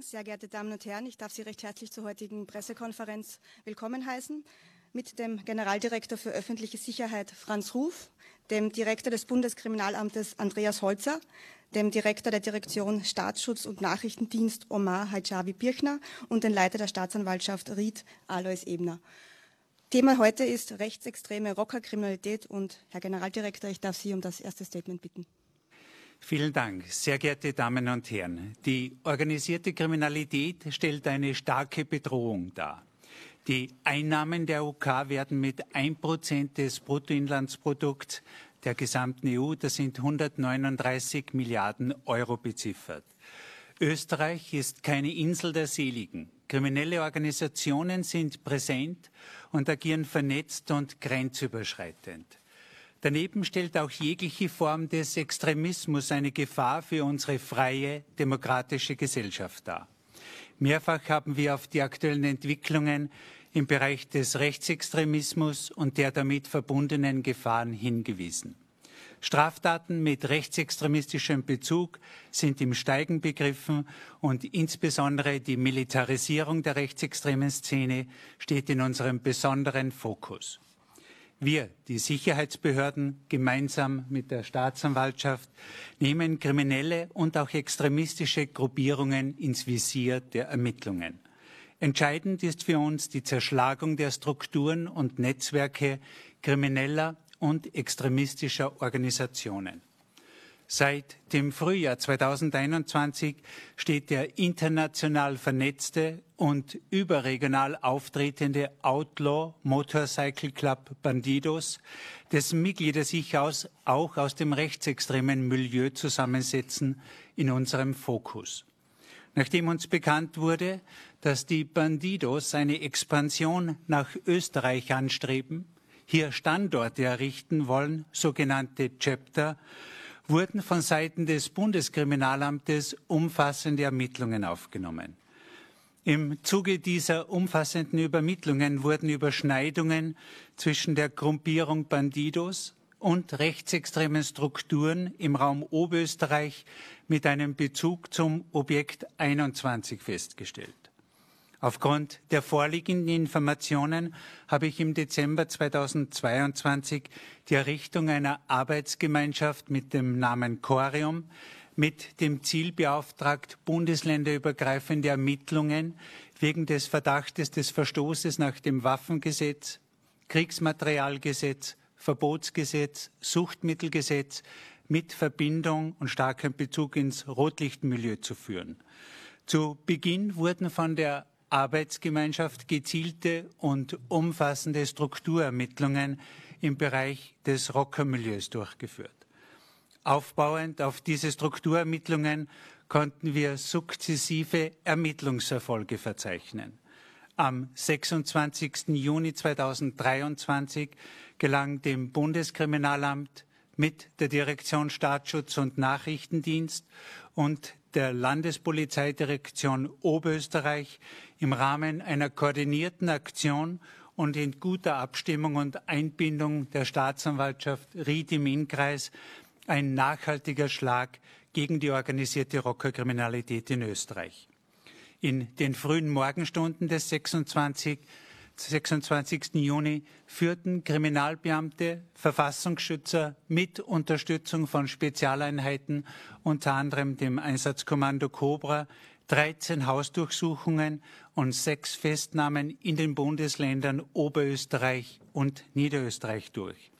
Sehr geehrte Damen und Herren, ich darf Sie recht herzlich zur heutigen Pressekonferenz willkommen heißen mit dem Generaldirektor für öffentliche Sicherheit Franz Ruf, dem Direktor des Bundeskriminalamtes Andreas Holzer, dem Direktor der Direktion Staatsschutz und Nachrichtendienst Omar Hajavi Birchner und den Leiter der Staatsanwaltschaft Ried Alois Ebner. Thema heute ist rechtsextreme Rockerkriminalität und Herr Generaldirektor, ich darf Sie um das erste Statement bitten. Vielen Dank, sehr geehrte Damen und Herren. Die organisierte Kriminalität stellt eine starke Bedrohung dar. Die Einnahmen der UK werden mit 1% des Bruttoinlandsprodukts der gesamten EU, das sind 139 Milliarden Euro beziffert. Österreich ist keine Insel der Seligen. Kriminelle Organisationen sind präsent und agieren vernetzt und grenzüberschreitend. Daneben stellt auch jegliche Form des Extremismus eine Gefahr für unsere freie, demokratische Gesellschaft dar. Mehrfach haben wir auf die aktuellen Entwicklungen im Bereich des Rechtsextremismus und der damit verbundenen Gefahren hingewiesen. Straftaten mit rechtsextremistischem Bezug sind im Steigen begriffen und insbesondere die Militarisierung der rechtsextremen Szene steht in unserem besonderen Fokus. Wir, die Sicherheitsbehörden, gemeinsam mit der Staatsanwaltschaft, nehmen kriminelle und auch extremistische Gruppierungen ins Visier der Ermittlungen. Entscheidend ist für uns die Zerschlagung der Strukturen und Netzwerke krimineller und extremistischer Organisationen. Seit dem Frühjahr 2021 steht der international vernetzte und überregional auftretende Outlaw Motorcycle Club Bandidos, dessen Mitglieder sich aus, auch aus dem rechtsextremen Milieu zusammensetzen, in unserem Fokus. Nachdem uns bekannt wurde, dass die Bandidos eine Expansion nach Österreich anstreben, hier Standorte errichten wollen, sogenannte Chapter, wurden von Seiten des Bundeskriminalamtes umfassende Ermittlungen aufgenommen. Im Zuge dieser umfassenden Übermittlungen wurden Überschneidungen zwischen der Gruppierung Bandidos und rechtsextremen Strukturen im Raum Oberösterreich mit einem Bezug zum Objekt 21 festgestellt. Aufgrund der vorliegenden Informationen habe ich im Dezember 2022 die Errichtung einer Arbeitsgemeinschaft mit dem Namen Corium mit dem Ziel beauftragt, bundesländerübergreifende Ermittlungen wegen des Verdachtes des Verstoßes nach dem Waffengesetz, Kriegsmaterialgesetz, Verbotsgesetz, Suchtmittelgesetz mit Verbindung und starkem Bezug ins Rotlichtmilieu zu führen. Zu Beginn wurden von der Arbeitsgemeinschaft gezielte und umfassende Strukturermittlungen im Bereich des Rockermilieus durchgeführt. Aufbauend auf diese Strukturermittlungen konnten wir sukzessive Ermittlungserfolge verzeichnen. Am 26. Juni 2023 gelang dem Bundeskriminalamt mit der Direktion Staatsschutz und Nachrichtendienst und der Landespolizeidirektion Oberösterreich im Rahmen einer koordinierten Aktion und in guter Abstimmung und Einbindung der Staatsanwaltschaft Ried im Innkreis ein nachhaltiger Schlag gegen die organisierte Rockerkriminalität in Österreich. In den frühen Morgenstunden des 26. 26. Juni führten Kriminalbeamte, Verfassungsschützer mit Unterstützung von Spezialeinheiten, unter anderem dem Einsatzkommando Cobra, 13 Hausdurchsuchungen und sechs Festnahmen in den Bundesländern Oberösterreich und Niederösterreich durch.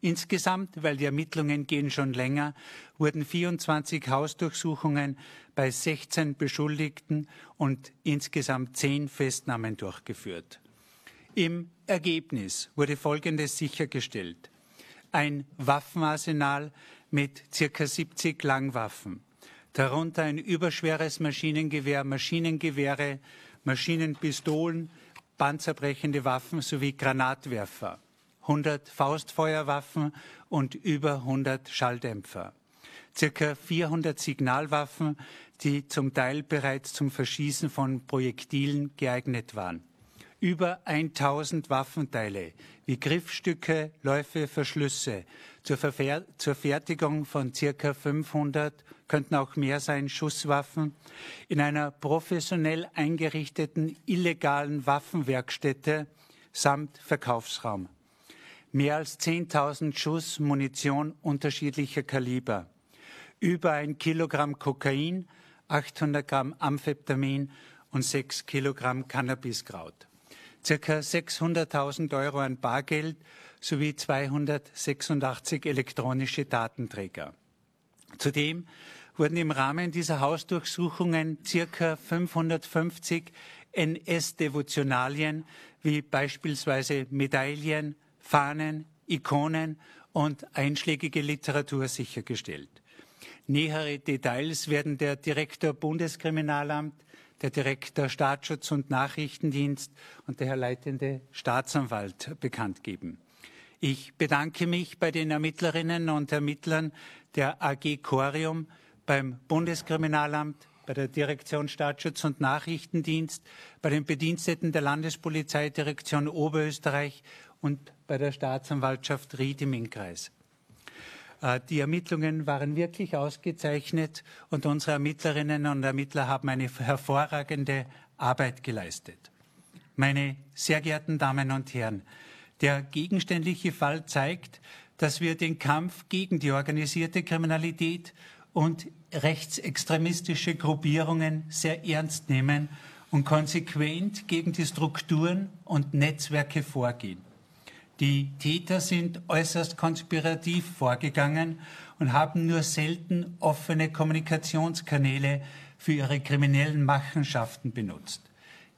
Insgesamt, weil die Ermittlungen gehen schon länger, wurden 24 Hausdurchsuchungen bei 16 Beschuldigten und insgesamt zehn Festnahmen durchgeführt. Im Ergebnis wurde Folgendes sichergestellt. Ein Waffenarsenal mit circa 70 Langwaffen, darunter ein überschweres Maschinengewehr, Maschinengewehre, Maschinenpistolen, panzerbrechende Waffen sowie Granatwerfer, 100 Faustfeuerwaffen und über 100 Schalldämpfer, circa 400 Signalwaffen, die zum Teil bereits zum Verschießen von Projektilen geeignet waren über 1000 Waffenteile wie Griffstücke, Läufe, Verschlüsse, zur, Verfer zur Fertigung von circa 500, könnten auch mehr sein, Schusswaffen in einer professionell eingerichteten illegalen Waffenwerkstätte samt Verkaufsraum. Mehr als 10.000 Schuss Munition unterschiedlicher Kaliber. Über ein Kilogramm Kokain, 800 Gramm Amphetamin und 6 Kilogramm Cannabiskraut. Circa 600.000 Euro an Bargeld sowie 286 elektronische Datenträger. Zudem wurden im Rahmen dieser Hausdurchsuchungen circa 550 NS-Devotionalien wie beispielsweise Medaillen, Fahnen, Ikonen und einschlägige Literatur sichergestellt. Nähere Details werden der Direktor Bundeskriminalamt, der Direktor Staatsschutz und Nachrichtendienst und der Herr leitende Staatsanwalt bekannt geben. Ich bedanke mich bei den Ermittlerinnen und Ermittlern der AG Corium, beim Bundeskriminalamt, bei der Direktion Staatsschutz und Nachrichtendienst, bei den Bediensteten der Landespolizeidirektion Oberösterreich und bei der Staatsanwaltschaft Ried im Innkreis. Äh, die Ermittlungen waren wirklich ausgezeichnet und unsere Ermittlerinnen und Ermittler haben eine hervorragende Arbeit geleistet. Meine sehr geehrten Damen und Herren, der gegenständliche Fall zeigt, dass wir den Kampf gegen die organisierte Kriminalität und rechtsextremistische Gruppierungen sehr ernst nehmen und konsequent gegen die Strukturen und Netzwerke vorgehen. Die Täter sind äußerst konspirativ vorgegangen und haben nur selten offene Kommunikationskanäle für ihre kriminellen Machenschaften benutzt.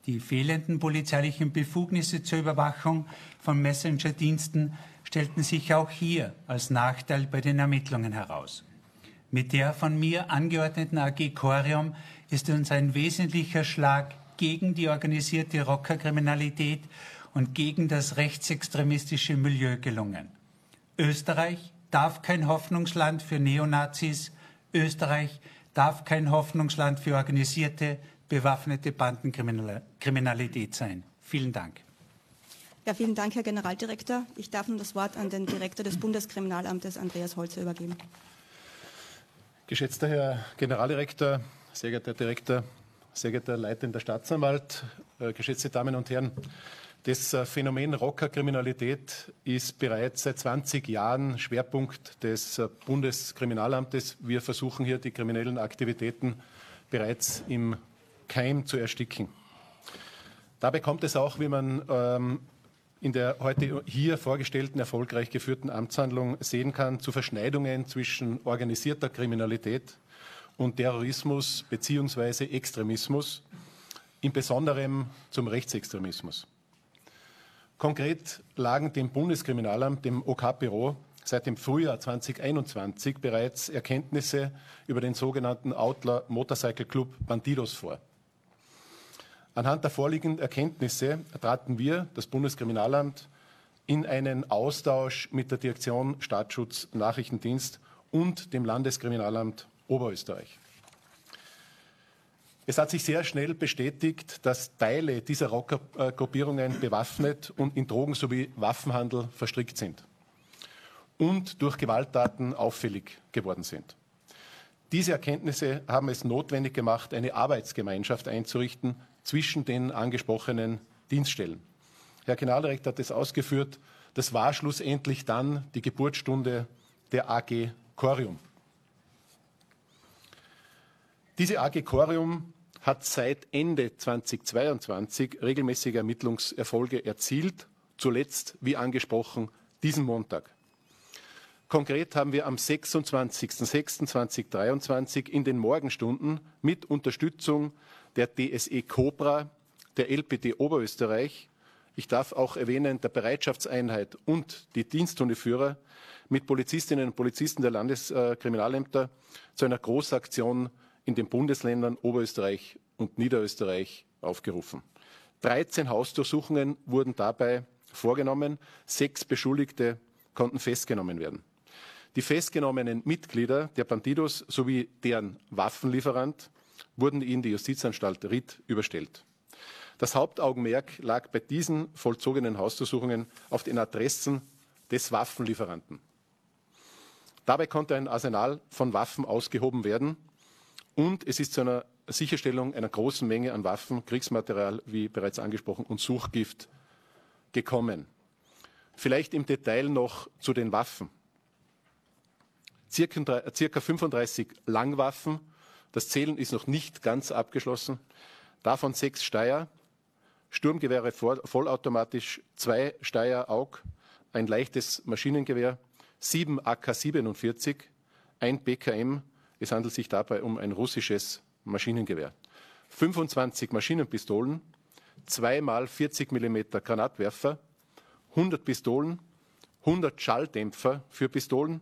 Die fehlenden polizeilichen Befugnisse zur Überwachung von Messenger-Diensten stellten sich auch hier als Nachteil bei den Ermittlungen heraus. Mit der von mir angeordneten AG Corium ist uns ein wesentlicher Schlag gegen die organisierte Rockerkriminalität und gegen das rechtsextremistische Milieu gelungen. Österreich darf kein Hoffnungsland für Neonazis. Österreich darf kein Hoffnungsland für organisierte, bewaffnete Bandenkriminalität sein. Vielen Dank. Ja, vielen Dank, Herr Generaldirektor. Ich darf nun das Wort an den Direktor des Bundeskriminalamtes, Andreas Holzer, übergeben. Geschätzter Herr Generaldirektor, sehr geehrter Herr Direktor, sehr geehrter leitender Staatsanwalt, äh, geschätzte Damen und Herren, das äh, Phänomen Rockerkriminalität ist bereits seit 20 Jahren Schwerpunkt des äh, Bundeskriminalamtes. Wir versuchen hier die kriminellen Aktivitäten bereits im Keim zu ersticken. Dabei kommt es auch, wie man ähm, in der heute hier vorgestellten erfolgreich geführten Amtshandlung sehen kann, zu Verschneidungen zwischen organisierter Kriminalität und Terrorismus bzw. Extremismus, im Besonderen zum Rechtsextremismus. Konkret lagen dem Bundeskriminalamt, dem OK-Büro, seit dem Frühjahr 2021 bereits Erkenntnisse über den sogenannten Outlaw Motorcycle Club Bandidos vor. Anhand der vorliegenden Erkenntnisse traten wir, das Bundeskriminalamt, in einen Austausch mit der Direktion Staatsschutz Nachrichtendienst und dem Landeskriminalamt Oberösterreich. Es hat sich sehr schnell bestätigt, dass Teile dieser Rockergruppierungen bewaffnet und in Drogen- sowie Waffenhandel verstrickt sind und durch Gewalttaten auffällig geworden sind. Diese Erkenntnisse haben es notwendig gemacht, eine Arbeitsgemeinschaft einzurichten zwischen den angesprochenen Dienststellen. Herr Generaldirektor hat es ausgeführt, das war schlussendlich dann die Geburtsstunde der AG Corium. Diese AG Corium hat seit Ende 2022 regelmäßige Ermittlungserfolge erzielt, zuletzt, wie angesprochen, diesen Montag. Konkret haben wir am 26.06.2023 in den Morgenstunden mit Unterstützung der DSE Cobra, der LPD Oberösterreich, ich darf auch erwähnen, der Bereitschaftseinheit und die Diensthundeführer mit Polizistinnen und Polizisten der Landeskriminalämter zu einer Großaktion in den Bundesländern Oberösterreich und Niederösterreich aufgerufen. 13 Hausdurchsuchungen wurden dabei vorgenommen. Sechs Beschuldigte konnten festgenommen werden. Die festgenommenen Mitglieder der Bandidos sowie deren Waffenlieferant wurden in die Justizanstalt Ried überstellt. Das Hauptaugenmerk lag bei diesen vollzogenen Hausdurchsuchungen auf den Adressen des Waffenlieferanten. Dabei konnte ein Arsenal von Waffen ausgehoben werden und es ist zu einer Sicherstellung einer großen Menge an Waffen, Kriegsmaterial, wie bereits angesprochen, und Suchgift gekommen. Vielleicht im Detail noch zu den Waffen. Circa, circa 35 Langwaffen, das Zählen ist noch nicht ganz abgeschlossen, davon sechs Steyr, Sturmgewehre vollautomatisch, zwei Steyr AUG, ein leichtes Maschinengewehr, sieben AK-47, ein BKM. Es handelt sich dabei um ein russisches Maschinengewehr. 25 Maschinenpistolen, zweimal 40 mm Granatwerfer, 100 Pistolen, 100 Schalldämpfer für Pistolen,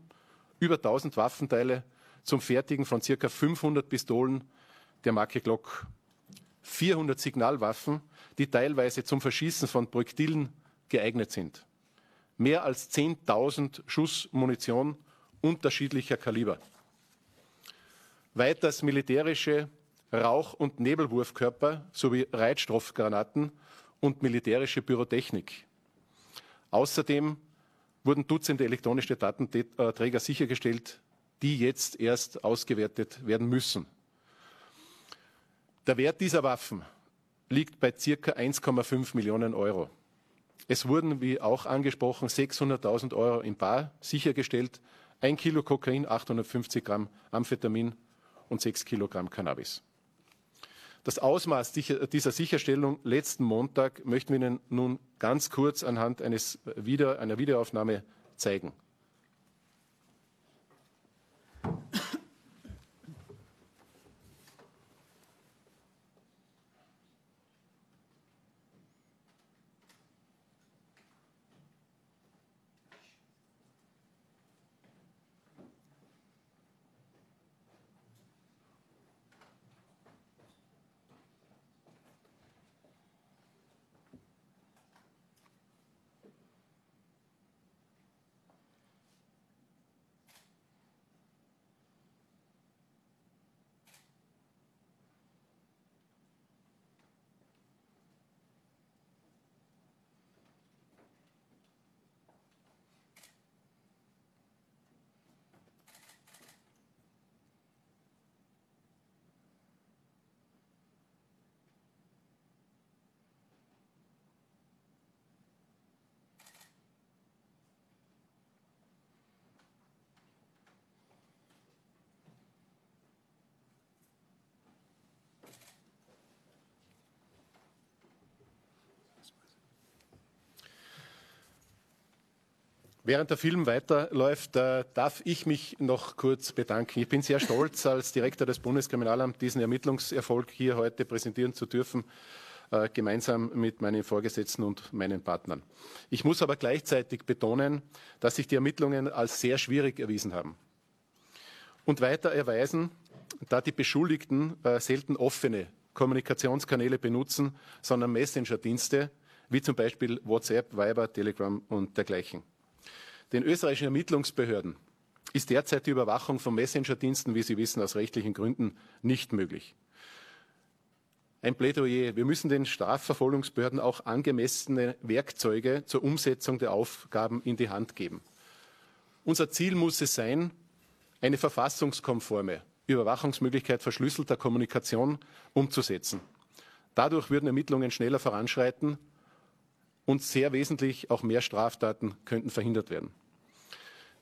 über 1000 Waffenteile zum Fertigen von ca. 500 Pistolen der Marke Glock, 400 Signalwaffen, die teilweise zum Verschießen von Projektilen geeignet sind mehr als 10.000 Schuss Munition unterschiedlicher Kaliber. Weiters militärische Rauch- und Nebelwurfkörper sowie Reitstoffgranaten und militärische Pyrotechnik. Außerdem wurden Dutzende elektronische Datenträger sichergestellt, die jetzt erst ausgewertet werden müssen. Der Wert dieser Waffen liegt bei ca. 1,5 Millionen Euro. Es wurden, wie auch angesprochen, 600.000 Euro in Bar sichergestellt, ein Kilo Kokain, 850 Gramm Amphetamin und 6 Kilogramm Cannabis. Das Ausmaß dieser Sicherstellung letzten Montag möchten wir Ihnen nun ganz kurz anhand eines Video, einer Videoaufnahme zeigen. Während der Film weiterläuft, äh, darf ich mich noch kurz bedanken. Ich bin sehr stolz, als Direktor des Bundeskriminalamts diesen Ermittlungserfolg hier heute präsentieren zu dürfen, äh, gemeinsam mit meinen Vorgesetzten und meinen Partnern. Ich muss aber gleichzeitig betonen, dass sich die Ermittlungen als sehr schwierig erwiesen haben. Und weiter erweisen, da die Beschuldigten äh, selten offene Kommunikationskanäle benutzen, sondern Messenger-Dienste, wie zum Beispiel WhatsApp, Viber, Telegram und dergleichen. Den österreichischen Ermittlungsbehörden ist derzeit die Überwachung von Messenger-Diensten, wie Sie wissen, aus rechtlichen Gründen nicht möglich. Ein Plädoyer. Wir müssen den Strafverfolgungsbehörden auch angemessene Werkzeuge zur Umsetzung der Aufgaben in die Hand geben. Unser Ziel muss es sein, eine verfassungskonforme Überwachungsmöglichkeit verschlüsselter Kommunikation umzusetzen. Dadurch würden Ermittlungen schneller voranschreiten und sehr wesentlich auch mehr Straftaten könnten verhindert werden.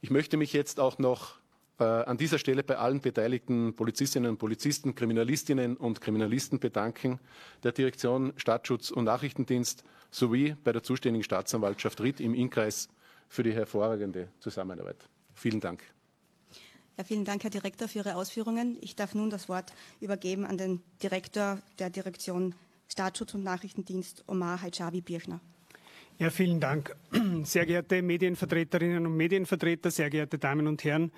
Ich möchte mich jetzt auch noch äh, an dieser Stelle bei allen beteiligten Polizistinnen und Polizisten, Kriminalistinnen und Kriminalisten bedanken, der Direktion Staatsschutz und Nachrichtendienst sowie bei der zuständigen Staatsanwaltschaft Ried im Innkreis für die hervorragende Zusammenarbeit. Vielen Dank. Ja, vielen Dank, Herr Direktor, für Ihre Ausführungen. Ich darf nun das Wort übergeben an den Direktor der Direktion Staatsschutz und Nachrichtendienst, Omar Hajavi-Birchner. Ja, vielen Dank. Sehr geehrte Medienvertreterinnen und Medienvertreter, sehr geehrte Damen und Herren,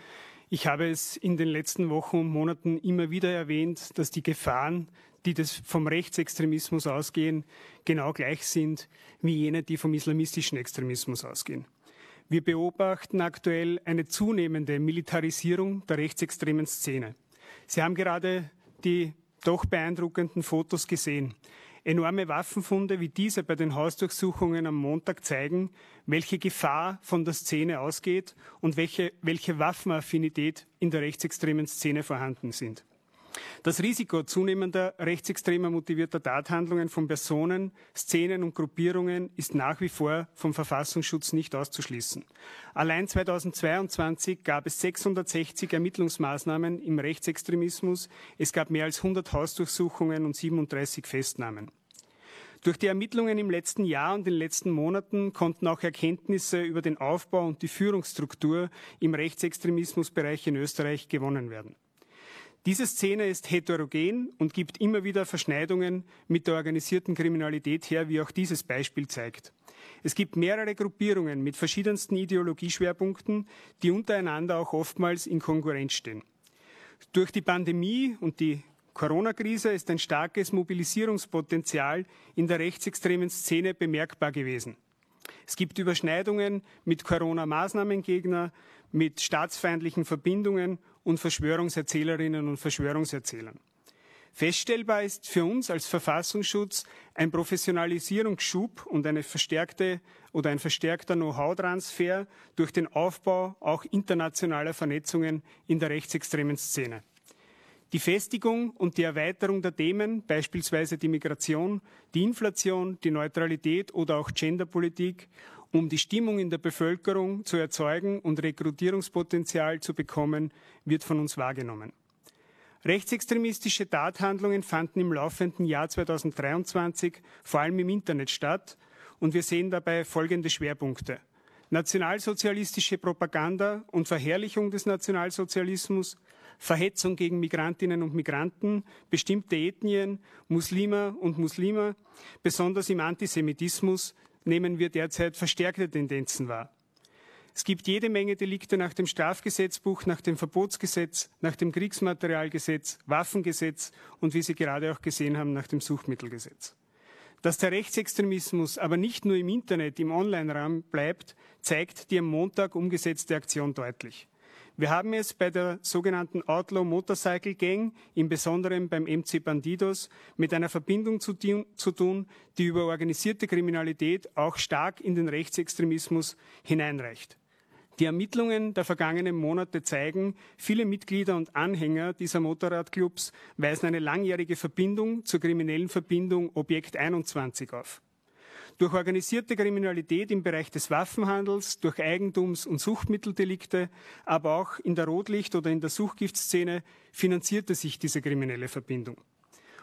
ich habe es in den letzten Wochen und Monaten immer wieder erwähnt, dass die Gefahren, die das vom Rechtsextremismus ausgehen, genau gleich sind wie jene, die vom islamistischen Extremismus ausgehen. Wir beobachten aktuell eine zunehmende Militarisierung der rechtsextremen Szene. Sie haben gerade die doch beeindruckenden Fotos gesehen. Enorme Waffenfunde wie diese bei den Hausdurchsuchungen am Montag zeigen, welche Gefahr von der Szene ausgeht und welche, welche Waffenaffinität in der rechtsextremen Szene vorhanden sind. Das Risiko zunehmender rechtsextremer motivierter Tathandlungen von Personen, Szenen und Gruppierungen ist nach wie vor vom Verfassungsschutz nicht auszuschließen. Allein 2022 gab es 660 Ermittlungsmaßnahmen im Rechtsextremismus. Es gab mehr als 100 Hausdurchsuchungen und 37 Festnahmen. Durch die Ermittlungen im letzten Jahr und in den letzten Monaten konnten auch Erkenntnisse über den Aufbau und die Führungsstruktur im Rechtsextremismusbereich in Österreich gewonnen werden. Diese Szene ist heterogen und gibt immer wieder Verschneidungen mit der organisierten Kriminalität her, wie auch dieses Beispiel zeigt. Es gibt mehrere Gruppierungen mit verschiedensten Ideologieschwerpunkten, die untereinander auch oftmals in Konkurrenz stehen. Durch die Pandemie und die Corona-Krise ist ein starkes Mobilisierungspotenzial in der rechtsextremen Szene bemerkbar gewesen. Es gibt Überschneidungen mit Corona-Maßnahmengegner, mit staatsfeindlichen Verbindungen und Verschwörungserzählerinnen und Verschwörungserzählern. Feststellbar ist für uns als Verfassungsschutz ein Professionalisierungsschub und eine verstärkte oder ein verstärkter Know-how-Transfer durch den Aufbau auch internationaler Vernetzungen in der rechtsextremen Szene. Die Festigung und die Erweiterung der Themen, beispielsweise die Migration, die Inflation, die Neutralität oder auch Genderpolitik, um die Stimmung in der Bevölkerung zu erzeugen und Rekrutierungspotenzial zu bekommen, wird von uns wahrgenommen. Rechtsextremistische Tathandlungen fanden im laufenden Jahr 2023 vor allem im Internet statt und wir sehen dabei folgende Schwerpunkte. Nationalsozialistische Propaganda und Verherrlichung des Nationalsozialismus, Verhetzung gegen Migrantinnen und Migranten, bestimmte Ethnien, Muslime und Muslime, besonders im Antisemitismus, nehmen wir derzeit verstärkte Tendenzen wahr. Es gibt jede Menge Delikte nach dem Strafgesetzbuch, nach dem Verbotsgesetz, nach dem Kriegsmaterialgesetz, Waffengesetz und wie Sie gerade auch gesehen haben, nach dem Suchtmittelgesetz. Dass der Rechtsextremismus aber nicht nur im Internet, im Online-Raum bleibt, zeigt die am Montag umgesetzte Aktion deutlich. Wir haben es bei der sogenannten Outlaw Motorcycle Gang, im Besonderen beim MC Bandidos, mit einer Verbindung zu, zu tun, die über organisierte Kriminalität auch stark in den Rechtsextremismus hineinreicht. Die Ermittlungen der vergangenen Monate zeigen, viele Mitglieder und Anhänger dieser Motorradclubs weisen eine langjährige Verbindung zur kriminellen Verbindung Objekt 21 auf. Durch organisierte Kriminalität im Bereich des Waffenhandels, durch Eigentums- und Suchtmitteldelikte, aber auch in der Rotlicht- oder in der Suchgiftszene finanzierte sich diese kriminelle Verbindung.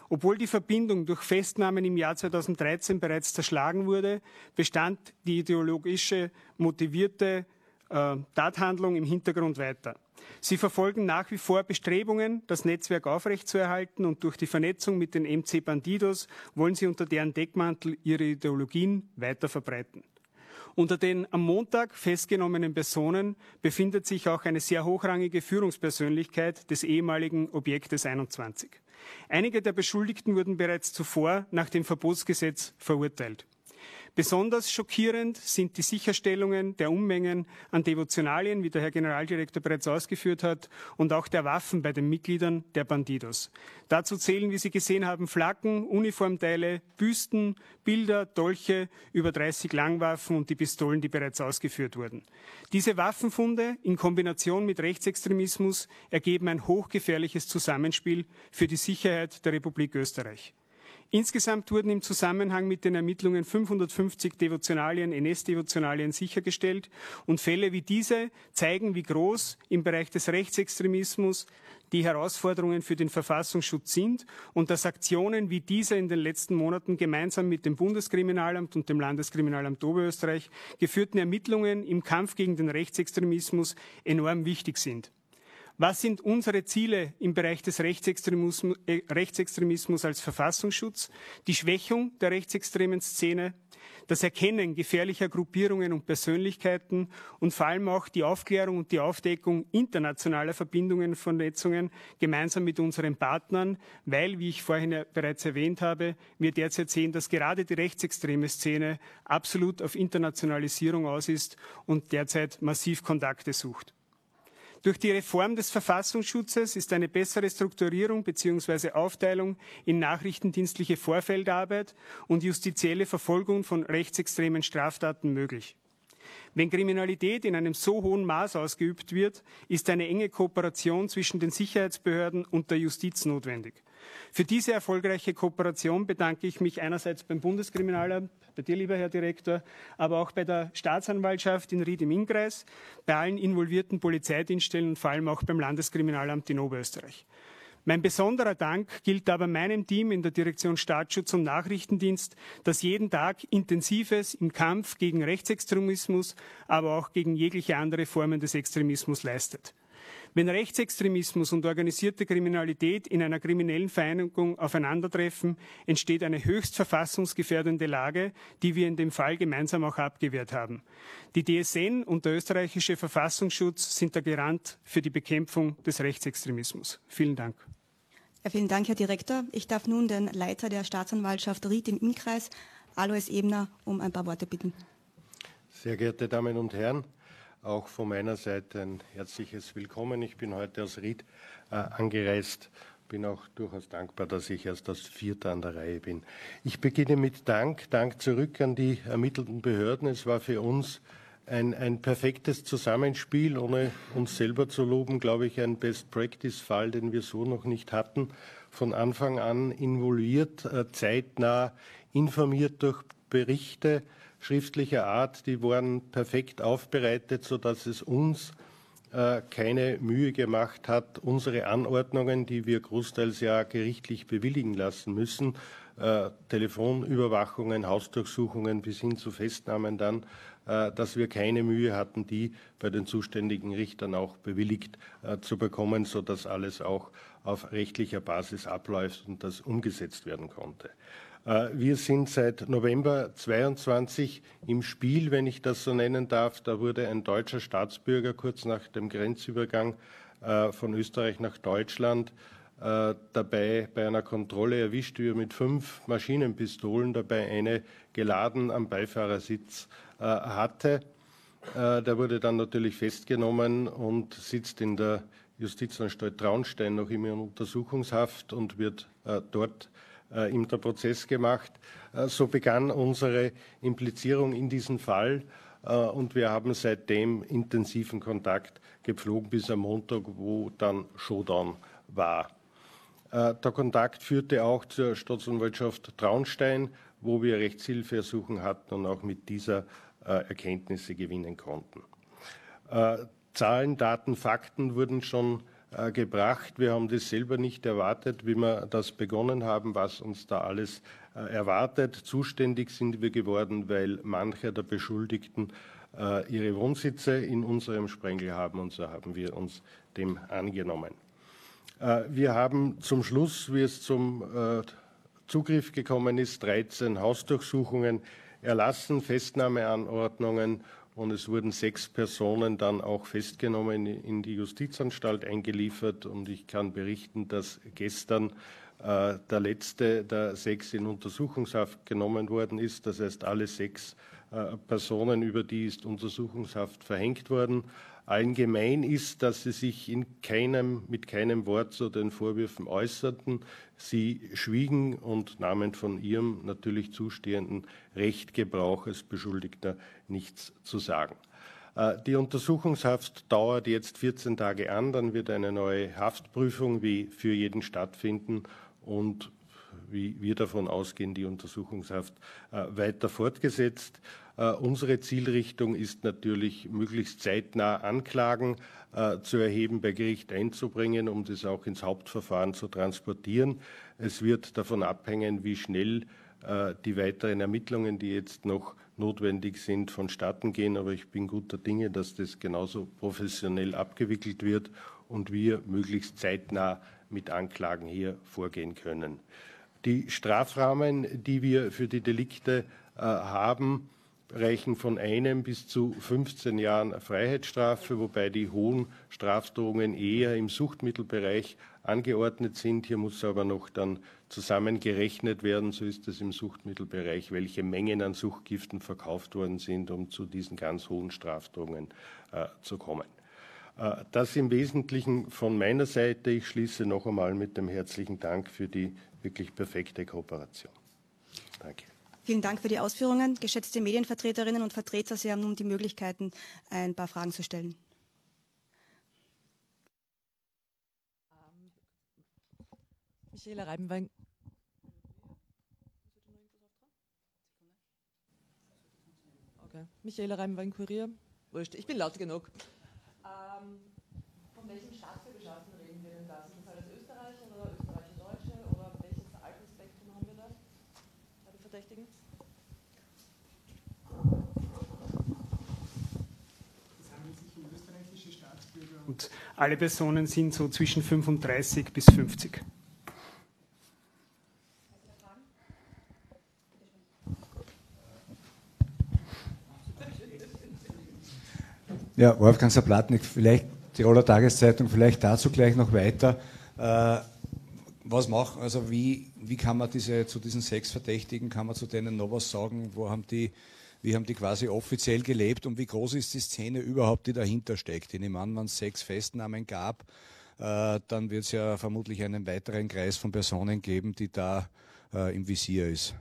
Obwohl die Verbindung durch Festnahmen im Jahr 2013 bereits zerschlagen wurde, bestand die ideologische motivierte äh, Tathandlung im Hintergrund weiter. Sie verfolgen nach wie vor Bestrebungen, das Netzwerk aufrechtzuerhalten und durch die Vernetzung mit den MC Bandidos wollen sie unter deren Deckmantel ihre Ideologien weiter verbreiten. Unter den am Montag festgenommenen Personen befindet sich auch eine sehr hochrangige Führungspersönlichkeit des ehemaligen Objektes 21. Einige der Beschuldigten wurden bereits zuvor nach dem Verbotsgesetz verurteilt. Besonders schockierend sind die Sicherstellungen der Unmengen an Devotionalien, wie der Herr Generaldirektor bereits ausgeführt hat, und auch der Waffen bei den Mitgliedern der Bandidos. Dazu zählen, wie Sie gesehen haben, Flaggen, Uniformteile, Büsten, Bilder, Dolche, über 30 Langwaffen und die Pistolen, die bereits ausgeführt wurden. Diese Waffenfunde in Kombination mit Rechtsextremismus ergeben ein hochgefährliches Zusammenspiel für die Sicherheit der Republik Österreich. Insgesamt wurden im Zusammenhang mit den Ermittlungen 550 Devotionalien, NS-Devotionalien sichergestellt und Fälle wie diese zeigen, wie groß im Bereich des Rechtsextremismus die Herausforderungen für den Verfassungsschutz sind und dass Aktionen wie diese in den letzten Monaten gemeinsam mit dem Bundeskriminalamt und dem Landeskriminalamt Oberösterreich geführten Ermittlungen im Kampf gegen den Rechtsextremismus enorm wichtig sind. Was sind unsere Ziele im Bereich des Rechtsextremismus, äh, Rechtsextremismus als Verfassungsschutz? Die Schwächung der rechtsextremen Szene, das Erkennen gefährlicher Gruppierungen und Persönlichkeiten und vor allem auch die Aufklärung und die Aufdeckung internationaler Verbindungen und Vernetzungen gemeinsam mit unseren Partnern, weil, wie ich vorhin bereits erwähnt habe, wir derzeit sehen, dass gerade die rechtsextreme Szene absolut auf Internationalisierung aus ist und derzeit massiv Kontakte sucht. Durch die Reform des Verfassungsschutzes ist eine bessere Strukturierung bzw. Aufteilung in nachrichtendienstliche Vorfeldarbeit und justizielle Verfolgung von rechtsextremen Straftaten möglich. Wenn Kriminalität in einem so hohen Maß ausgeübt wird, ist eine enge Kooperation zwischen den Sicherheitsbehörden und der Justiz notwendig. Für diese erfolgreiche Kooperation bedanke ich mich einerseits beim Bundeskriminalamt, bei dir, lieber Herr Direktor, aber auch bei der Staatsanwaltschaft in Ried im Innkreis, bei allen involvierten Polizeidienststellen und vor allem auch beim Landeskriminalamt in Oberösterreich. Mein besonderer Dank gilt aber meinem Team in der Direktion Staatsschutz und Nachrichtendienst, das jeden Tag Intensives im Kampf gegen Rechtsextremismus, aber auch gegen jegliche andere Formen des Extremismus leistet. Wenn Rechtsextremismus und organisierte Kriminalität in einer kriminellen Vereinigung aufeinandertreffen, entsteht eine höchst verfassungsgefährdende Lage, die wir in dem Fall gemeinsam auch abgewehrt haben. Die DSN und der österreichische Verfassungsschutz sind der Garant für die Bekämpfung des Rechtsextremismus. Vielen Dank. Ja, vielen Dank, Herr Direktor. Ich darf nun den Leiter der Staatsanwaltschaft Ried im Innkreis, Alois Ebner, um ein paar Worte bitten. Sehr geehrte Damen und Herren, auch von meiner Seite ein herzliches Willkommen. Ich bin heute aus Ried äh, angereist. Bin auch durchaus dankbar, dass ich erst als Vierter an der Reihe bin. Ich beginne mit Dank. Dank zurück an die ermittelnden Behörden. Es war für uns ein, ein perfektes Zusammenspiel, ohne uns selber zu loben, glaube ich, ein Best-Practice-Fall, den wir so noch nicht hatten. Von Anfang an involviert, äh, zeitnah informiert durch Berichte, schriftlicher Art, die waren perfekt aufbereitet, sodass es uns äh, keine Mühe gemacht hat, unsere Anordnungen, die wir großteils ja gerichtlich bewilligen lassen müssen, äh, Telefonüberwachungen, Hausdurchsuchungen bis hin zu Festnahmen dann, äh, dass wir keine Mühe hatten, die bei den zuständigen Richtern auch bewilligt äh, zu bekommen, sodass alles auch auf rechtlicher Basis abläuft und das umgesetzt werden konnte. Äh, wir sind seit November 22 im Spiel, wenn ich das so nennen darf. Da wurde ein deutscher Staatsbürger kurz nach dem Grenzübergang äh, von Österreich nach Deutschland äh, dabei bei einer Kontrolle erwischt, wie er mit fünf Maschinenpistolen dabei eine geladen am Beifahrersitz hatte. Der wurde dann natürlich festgenommen und sitzt in der Justizanstalt Traunstein noch immer in Untersuchungshaft und wird dort äh, ihm der Prozess gemacht. Äh, so begann unsere Implizierung in diesen Fall äh, und wir haben seitdem intensiven Kontakt gepflogen bis am Montag, wo dann Showdown war. Der Kontakt führte auch zur Staatsanwaltschaft Traunstein, wo wir Rechtshilfeersuchen hatten und auch mit dieser Erkenntnisse gewinnen konnten. Zahlen, Daten, Fakten wurden schon äh, gebracht. Wir haben das selber nicht erwartet, wie wir das begonnen haben, was uns da alles äh, erwartet. Zuständig sind wir geworden, weil manche der Beschuldigten äh, ihre Wohnsitze in unserem Sprengel haben und so haben wir uns dem angenommen. Wir haben zum Schluss, wie es zum Zugriff gekommen ist, 13 Hausdurchsuchungen erlassen, Festnahmeanordnungen und es wurden sechs Personen dann auch festgenommen, in die Justizanstalt eingeliefert. Und ich kann berichten, dass gestern äh, der letzte der sechs in Untersuchungshaft genommen worden ist. Das heißt, alle sechs äh, Personen, über die ist Untersuchungshaft verhängt worden. Allgemein ist, dass sie sich in keinem, mit keinem Wort zu den Vorwürfen äußerten. Sie schwiegen und nahmen von ihrem natürlich zustehenden Recht Gebrauch als Beschuldigter nichts zu sagen. Äh, die Untersuchungshaft dauert jetzt 14 Tage an, dann wird eine neue Haftprüfung wie für jeden stattfinden und wie wir davon ausgehen, die Untersuchungshaft äh, weiter fortgesetzt. Äh, unsere Zielrichtung ist natürlich, möglichst zeitnah Anklagen äh, zu erheben, bei Gericht einzubringen, um das auch ins Hauptverfahren zu transportieren. Es wird davon abhängen, wie schnell äh, die weiteren Ermittlungen, die jetzt noch notwendig sind, vonstatten gehen. Aber ich bin guter Dinge, dass das genauso professionell abgewickelt wird und wir möglichst zeitnah mit Anklagen hier vorgehen können. Die Strafrahmen, die wir für die Delikte haben, reichen von einem bis zu 15 Jahren Freiheitsstrafe, wobei die hohen Strafdrohungen eher im Suchtmittelbereich angeordnet sind. Hier muss aber noch dann zusammengerechnet werden, so ist es im Suchtmittelbereich, welche Mengen an Suchtgiften verkauft worden sind, um zu diesen ganz hohen Strafdrohungen äh, zu kommen. Äh, das im Wesentlichen von meiner Seite. Ich schließe noch einmal mit dem herzlichen Dank für die wirklich perfekte Kooperation. Danke. Vielen Dank für die Ausführungen. Geschätzte Medienvertreterinnen und Vertreter, Sie haben nun die Möglichkeiten, ein paar Fragen zu stellen. Michaela Reibenwein. Okay. Michaela Reibenwein, Kurier. Wurscht, ich bin laut genug. Ähm, von welchem Staatsbürgerschaften reden wir denn da? Sind das alles Österreicher oder Österreicher-Deutsche oder welches Altersspektrum haben wir da bei den Verdächtigen? Und alle Personen sind so zwischen 35 bis 50. Ja, Wolfgang Saplatnik, vielleicht Tiroler Tageszeitung, vielleicht dazu gleich noch weiter. Äh, was machen, also wie, wie kann man diese, zu diesen sechs Verdächtigen, kann man zu denen noch was sagen? Wo haben die, wie haben die quasi offiziell gelebt und wie groß ist die Szene überhaupt, die dahinter steckt? Ich nehme wenn es sechs Festnahmen gab, äh, dann wird es ja vermutlich einen weiteren Kreis von Personen geben, die da äh, im Visier ist.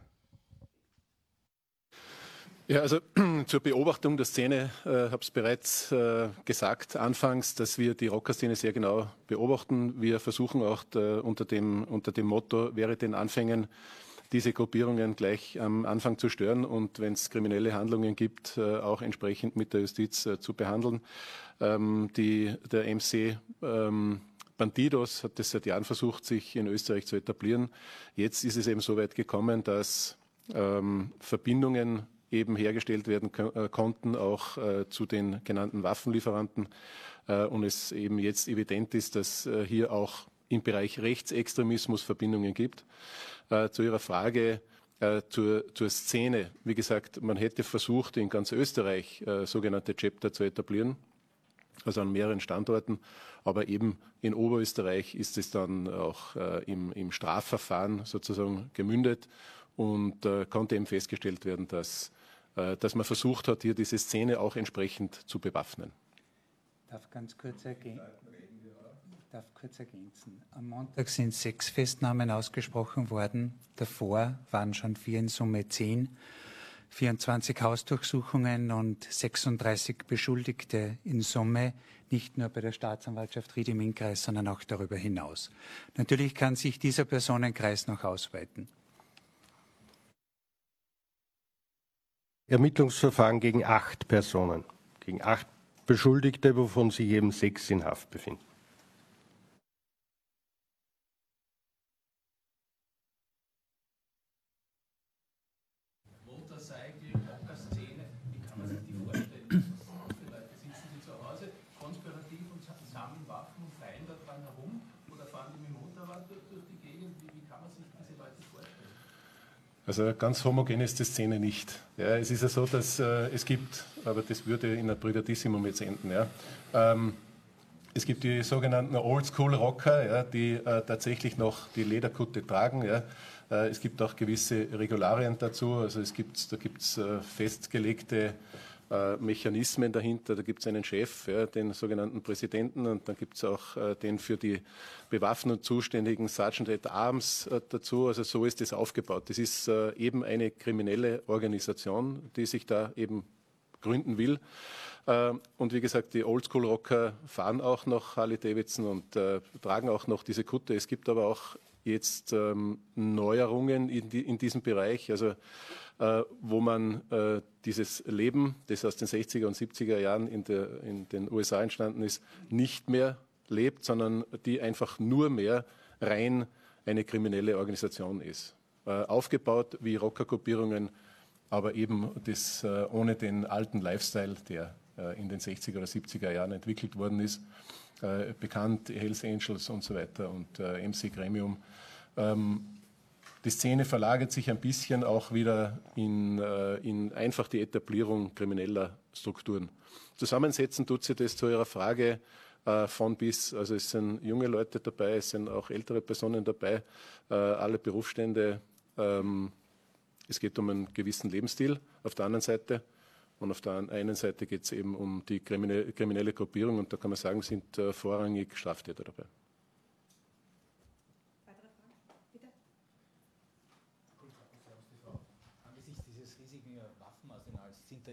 Ja, also zur Beobachtung der Szene äh, habe es bereits äh, gesagt anfangs, dass wir die Rockerszene sehr genau beobachten. Wir versuchen auch äh, unter, dem, unter dem Motto wäre den Anfängen diese Gruppierungen gleich am Anfang zu stören und wenn es kriminelle Handlungen gibt, äh, auch entsprechend mit der Justiz äh, zu behandeln. Ähm, die, der MC ähm, Bandidos hat es seit Jahren versucht, sich in Österreich zu etablieren. Jetzt ist es eben so weit gekommen, dass ähm, Verbindungen eben hergestellt werden äh, konnten, auch äh, zu den genannten Waffenlieferanten. Äh, und es eben jetzt evident ist, dass hier auch im Bereich Rechtsextremismus Verbindungen gibt. Zu Ihrer Frage zur, zur Szene. Wie gesagt, man hätte versucht, in ganz Österreich sogenannte Chapter zu etablieren, also an mehreren Standorten. Aber eben in Oberösterreich ist es dann auch im, im Strafverfahren sozusagen gemündet und äh, konnte eben festgestellt werden, dass äh, dass man versucht hat, hier diese Szene auch entsprechend zu bewaffnen. Darf ganz kurz ergänzen. Darf kurz ergänzen. Am Montag sind sechs Festnahmen ausgesprochen worden. Davor waren schon vier in Summe zehn. 24 Hausdurchsuchungen und 36 Beschuldigte in Summe, nicht nur bei der Staatsanwaltschaft Ried im Innkreis, sondern auch darüber hinaus. Natürlich kann sich dieser Personenkreis noch ausweiten. Ermittlungsverfahren gegen acht Personen, gegen acht Beschuldigte, wovon sich eben sechs in Haft befinden. Also ganz homogen ist die Szene nicht. Ja, es ist ja so, dass äh, es gibt, aber das würde in der Brüdertissimum jetzt enden, ja, ähm, es gibt die sogenannten Oldschool-Rocker, ja, die äh, tatsächlich noch die Lederkutte tragen. Ja. Äh, es gibt auch gewisse Regularien dazu. Also es gibt, da gibt es äh, festgelegte äh, Mechanismen dahinter. Da gibt es einen Chef, ja, den sogenannten Präsidenten, und dann gibt es auch äh, den für die Bewaffnung zuständigen Sergeant at Arms äh, dazu. Also so ist das aufgebaut. Das ist äh, eben eine kriminelle Organisation, die sich da eben gründen will. Äh, und wie gesagt, die Oldschool-Rocker fahren auch noch Harley Davidson und tragen auch noch diese Kutte. Es gibt aber auch jetzt ähm, Neuerungen in, die, in, diesem Bereich. Also äh, wo man äh, dieses Leben, das aus den 60er und 70er Jahren in, der, in den USA entstanden ist, nicht mehr lebt, sondern die einfach nur mehr rein eine kriminelle Organisation ist. Äh, aufgebaut wie Rockergruppierungen, aber eben das ohne den alten Lifestyle, der in den 60er oder 70er Jahren entwickelt worden ist. bekannt Hells Angels und so weiter und MC Gremium. Ähm, die Szene verlagert sich ein bisschen auch wieder in, äh, in einfach die Etablierung krimineller Strukturen. Zusammensetzen tut sie das zu Ihrer Frage äh, von bis. Also es sind junge Leute dabei, es sind auch ältere Personen dabei, äh, alle Berufsstände. Ähm, es geht um einen gewissen Lebensstil auf der anderen Seite. Und auf der einen Seite geht es eben um die kriminelle Gruppierung und da kann man sagen, sind vorrangig Straftäter dabei. Angesichts dieses riesigen Waffenarsenals sind da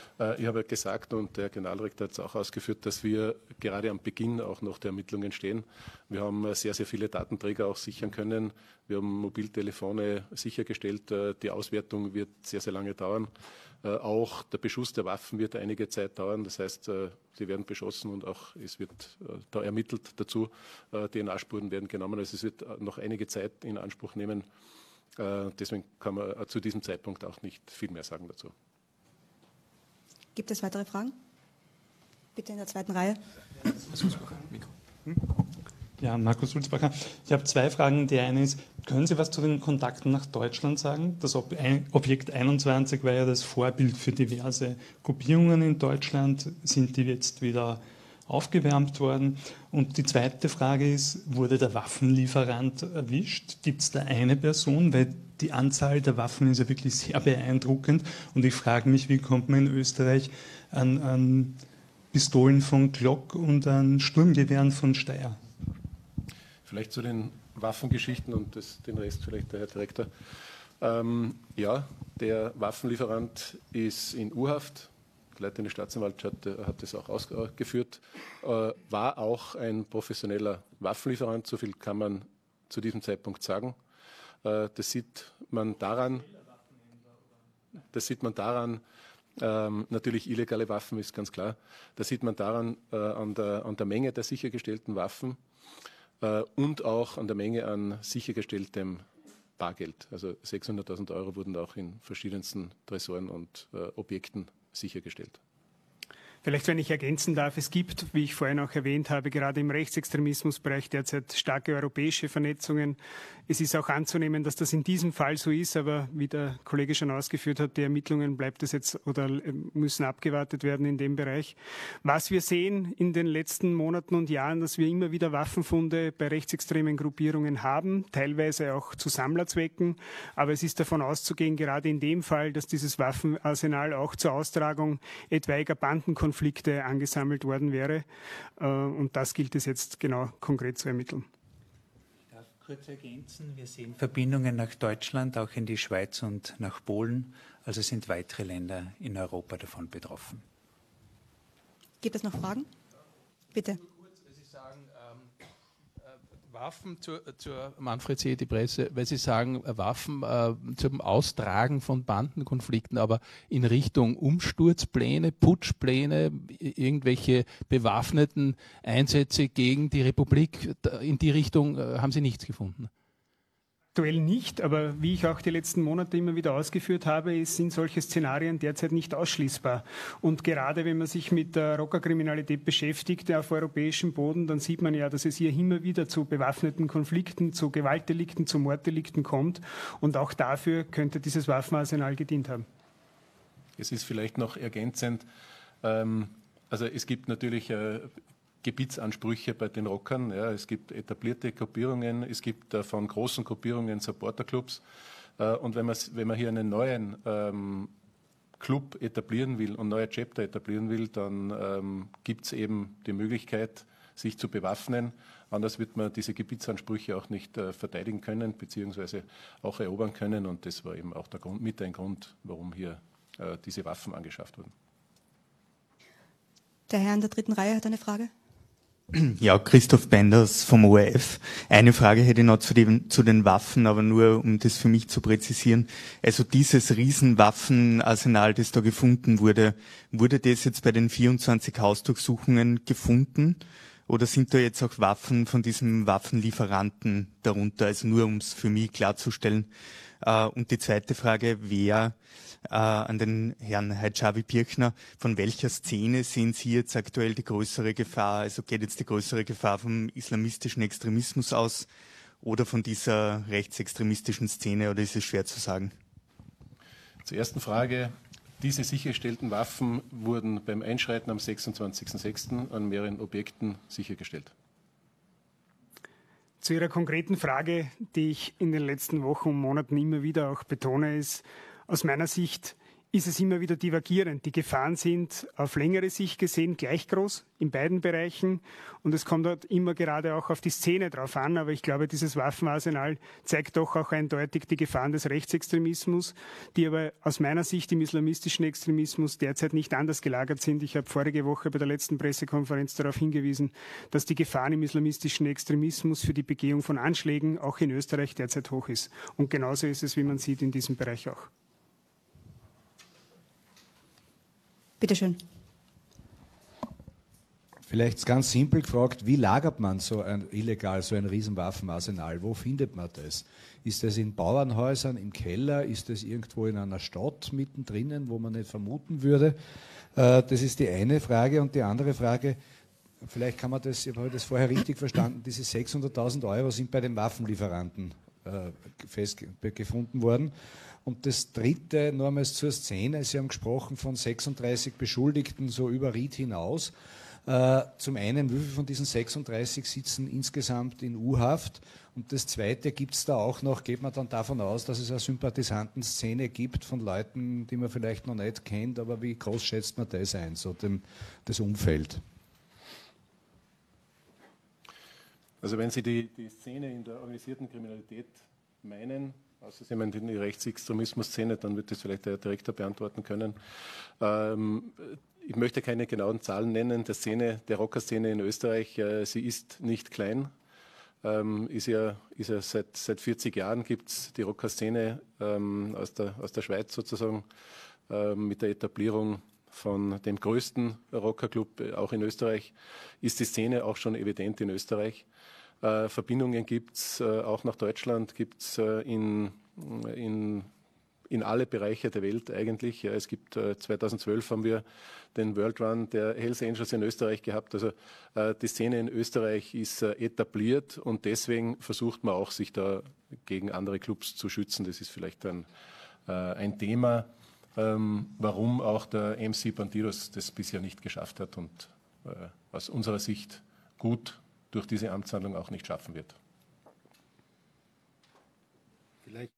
ich habe gesagt und der Generaldirektor hat es auch ausgeführt, dass wir gerade am Beginn auch noch der Ermittlungen stehen. Wir haben äh, sehr, sehr viele Datenträger auch sichern können. Wir haben Mobiltelefone sichergestellt. Äh, die Auswertung wird sehr, sehr lange dauern. Auch der Beschuss der Waffen wird einige Zeit dauern. Das heißt, sie werden beschossen und auch es wird da ermittelt dazu. DNA-Spuren werden genommen. Also es wird noch einige Zeit in Anspruch nehmen. Äh, deswegen kann man äh, zu diesem Zeitpunkt auch nicht viel mehr sagen dazu. Gibt es weitere Fragen? Bitte in der zweiten Reihe. Ja, Markus Sulzbacher. Ich habe zwei Fragen. Die eine ist, können Sie was zu den Kontakten nach Deutschland sagen? Das Objekt 21 war ja das Vorbild für diverse Gruppierungen in Deutschland. Sind die jetzt wieder aufgewärmt worden. Und die zweite Frage ist, wurde der Waffenlieferant erwischt? Gibt es da eine Person? Weil die Anzahl der Waffen ist ja wirklich sehr beeindruckend. Und ich frage mich, wie kommt man in Österreich an, an Pistolen von Glock und an Sturmgewehren von Steyr? Vielleicht zu den Waffengeschichten und das, den Rest vielleicht der Herr Direktor. Ähm, ja, der Waffenlieferant ist in Urhaft leitende Staatsanwaltschaft hat das auch ausgeführt, äh, war auch ein professioneller Waffenlieferant, so viel kann man zu diesem Zeitpunkt sagen. Äh, das sieht man daran, das sieht man daran, ähm, natürlich illegale Waffen ist ganz klar. Das sieht man daran äh, an, der, an, der, Menge der sichergestellten Waffen äh, und auch an der Menge an sichergestelltem Bargeld. Also 600.000 Euro wurden auch in verschiedensten Tresoren und äh, Objekten sichergestellt. Vielleicht, wenn ich ergänzen darf, es gibt, wie ich vorhin auch erwähnt habe, gerade im Rechtsextremismusbereich derzeit starke europäische Vernetzungen. Es ist auch anzunehmen, dass das in diesem Fall so ist, aber wie der Kollege schon ausgeführt hat, die Ermittlungen bleibt es jetzt oder müssen abgewartet werden in dem Bereich. Was wir sehen in den letzten Monaten und Jahren, dass wir immer wieder Waffenfunde bei rechtsextremen Gruppierungen haben, teilweise auch zu Sammlerzwecken. Aber es ist davon auszugehen, gerade in dem Fall, dass dieses Waffenarsenal auch zur Austragung etwaiger Bandenkonflikte Konflikte angesammelt worden wäre. Äh, und das gilt es jetzt genau konkret zu ermitteln. Ich darf kurz ergänzen, wir sehen Verbindungen nach Deutschland, auch in die Schweiz und nach Polen. Also sind weitere Länder in Europa davon betroffen. Gibt es noch Fragen? Bitte. Waffen zur, zur Manfred sehe die Presse, weil Sie sagen, Waffen äh, zum Austragen von Bandenkonflikten, aber in Richtung Umsturzpläne, Putschpläne, irgendwelche bewaffneten Einsätze gegen die Republik, in die Richtung äh, haben Sie nichts gefunden. Aktuell nicht, aber wie ich auch die letzten Monate immer wieder ausgeführt habe, sind solche Szenarien derzeit nicht ausschließbar. Und gerade wenn man sich mit der Rockerkriminalität beschäftigt auf europäischem Boden, dann sieht man ja, dass es hier immer wieder zu bewaffneten Konflikten, zu Gewaltdelikten, zu Morddelikten kommt. Und auch dafür könnte dieses Waffenarsenal gedient haben. Es ist vielleicht noch ergänzend, ähm, also es gibt natürlich äh, Gebietsansprüche bei den Rockern. Ja, es gibt etablierte Gruppierungen, es gibt äh, von großen Gruppierungen Supporterclubs. Äh, und wenn man, wenn man hier einen neuen ähm, Club etablieren will und neue Chapter etablieren will, dann ähm, gibt es eben die Möglichkeit, sich zu bewaffnen. Anders wird man diese Gebietsansprüche auch nicht äh, verteidigen können, beziehungsweise auch erobern können. Und das war eben auch der Grund, mit ein Grund, warum hier äh, diese Waffen angeschafft wurden. Der Herr in der dritten Reihe hat eine Frage. Ja, Christoph Benders vom ORF. Eine Frage hätte ich noch zu den, zu den Waffen, aber nur um das für mich zu präzisieren. Also dieses Riesenwaffenarsenal, das da gefunden wurde, wurde das jetzt bei den 24 Hausdurchsuchungen gefunden? Oder sind da jetzt auch Waffen von diesem Waffenlieferanten darunter? Also nur um es für mich klarzustellen. Äh, und die zweite Frage, wer äh, an den Herrn Hajavi Birchner, von welcher Szene sehen Sie jetzt aktuell die größere Gefahr? Also geht jetzt die größere Gefahr vom islamistischen Extremismus aus oder von dieser rechtsextremistischen Szene oder ist es schwer zu sagen? Zur ersten Frage. Diese sichergestellten Waffen wurden beim Einschreiten am 26.06. an mehreren Objekten sichergestellt. Zu Ihrer konkreten Frage, die ich in den letzten Wochen und Monaten immer wieder auch betone, ist aus meiner Sicht ist es immer wieder divergierend. Die Gefahren sind auf längere Sicht gesehen gleich groß in beiden Bereichen und es kommt dort immer gerade auch auf die Szene drauf an. Aber ich glaube, dieses Waffenarsenal zeigt doch auch eindeutig die Gefahren des Rechtsextremismus, die aber aus meiner Sicht im islamistischen Extremismus derzeit nicht anders gelagert sind. Ich habe vorige Woche bei der letzten Pressekonferenz darauf hingewiesen, dass die Gefahren im islamistischen Extremismus für die Begehung von Anschlägen auch in Österreich derzeit hoch ist. Und genauso ist es, wie man sieht, in diesem Bereich auch. Bitte schön. Vielleicht ganz simpel gefragt, wie lagert man so ein illegal, so ein Riesenwaffenarsenal? Wo findet man das? Ist das in Bauernhäusern, im Keller? Ist das irgendwo in einer Stadt mittendrin, wo man nicht vermuten würde? Äh, das ist die eine Frage. Und die andere Frage, vielleicht kann man das, ich habe das vorher richtig verstanden, diese 600.000 Euro sind bei den Waffenlieferanten äh, fest gefunden worden. Und das Dritte, nochmals zur Szene, Sie haben gesprochen von 36 Beschuldigten so über Ried hinaus. Äh, zum einen, wie viele von diesen 36 sitzen insgesamt in U-Haft? Und das Zweite, gibt es da auch noch, geht man dann davon aus, dass es eine Sympathisantenszene gibt von Leuten, die man vielleicht noch nicht kennt, aber wie groß schätzt man das ein, so dem, das Umfeld? Also wenn Sie die, die Szene in der organisierten Kriminalität meinen, Außer Sie meinen die Rechtsextremismus-Szene, dann wird das vielleicht der Direktor beantworten können. Ähm, ich möchte keine genauen Zahlen nennen. Der Szene, der Rockerszene in Österreich, äh, sie ist nicht klein. Ähm, ist ja, ist ja seit, seit 40 Jahren gibt es die Rockerszene ähm, aus, der, aus der Schweiz sozusagen ähm, mit der Etablierung von dem größten Rockerclub äh, auch in Österreich, ist die Szene auch schon evident in Österreich. Äh, Verbindungen gibt es äh, auch nach Deutschland, gibt es äh, in, in, in alle Bereiche der Welt eigentlich. Ja, es gibt 2012 haben wir den World Run der Hells Angels in Österreich gehabt. Also die Szene in Österreich ist etabliert und deswegen versucht man auch, sich da gegen andere Clubs zu schützen. Das ist vielleicht ein, ein Thema, ähm, warum auch der MC Bandidos das bisher nicht geschafft hat und aus unserer Sicht gut durch diese Amtshandlung auch nicht schaffen wird. Vielleicht.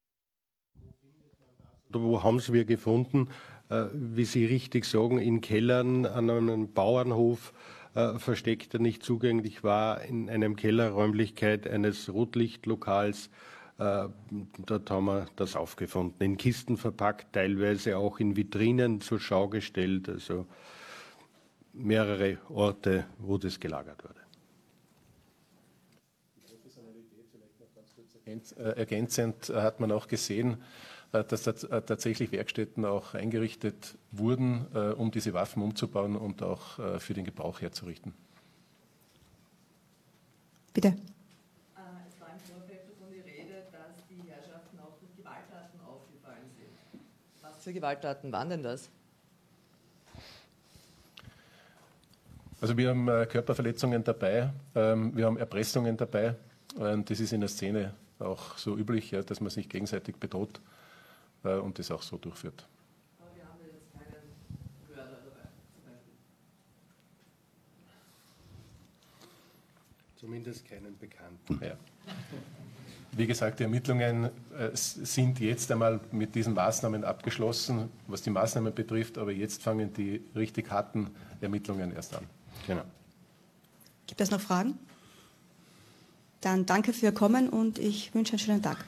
Wo haben Sie wir gefunden? Äh, wie Sie richtig sagen, in Kellern an einem Bauernhof äh, versteckt, der nicht zugänglich war, in einem Kellerräumlichkeit eines Rotlichtlokals. Äh, dort haben wir das aufgefunden. In Kisten verpackt, teilweise auch in Vitrinen zur Schau gestellt. Also mehrere Orte, wo das gelagert wurde. Ergänzend äh, hat man auch gesehen, äh, dass tatsächlich Werkstätten auch eingerichtet wurden, um diese Waffen umzubauen und auch für den Gebrauch herzurichten. Bitte. Es war im Vorfeld davon die Rede, dass die Herrschaften auch durch Gewalttaten aufgefallen sind. Was für Gewalttaten waren denn das? Also wir haben Körperverletzungen dabei, ähm, wir haben Erpressungen dabei. Das ist in der Szene auch so üblich, ja, dass man sich gegenseitig bedroht äh, und das auch so durchführt. Aber wir haben jetzt keinen Mörder dabei, zum Beispiel. Zumindest keinen Bekannten. Ja. Wie gesagt, die Ermittlungen äh, sind jetzt einmal mit diesen Maßnahmen abgeschlossen, was die Maßnahmen betrifft, aber jetzt fangen die richtig harten Ermittlungen erst an. Genau. Gibt es noch Fragen? Dann danke für Ihr Kommen und ich wünsche einen schönen Tag.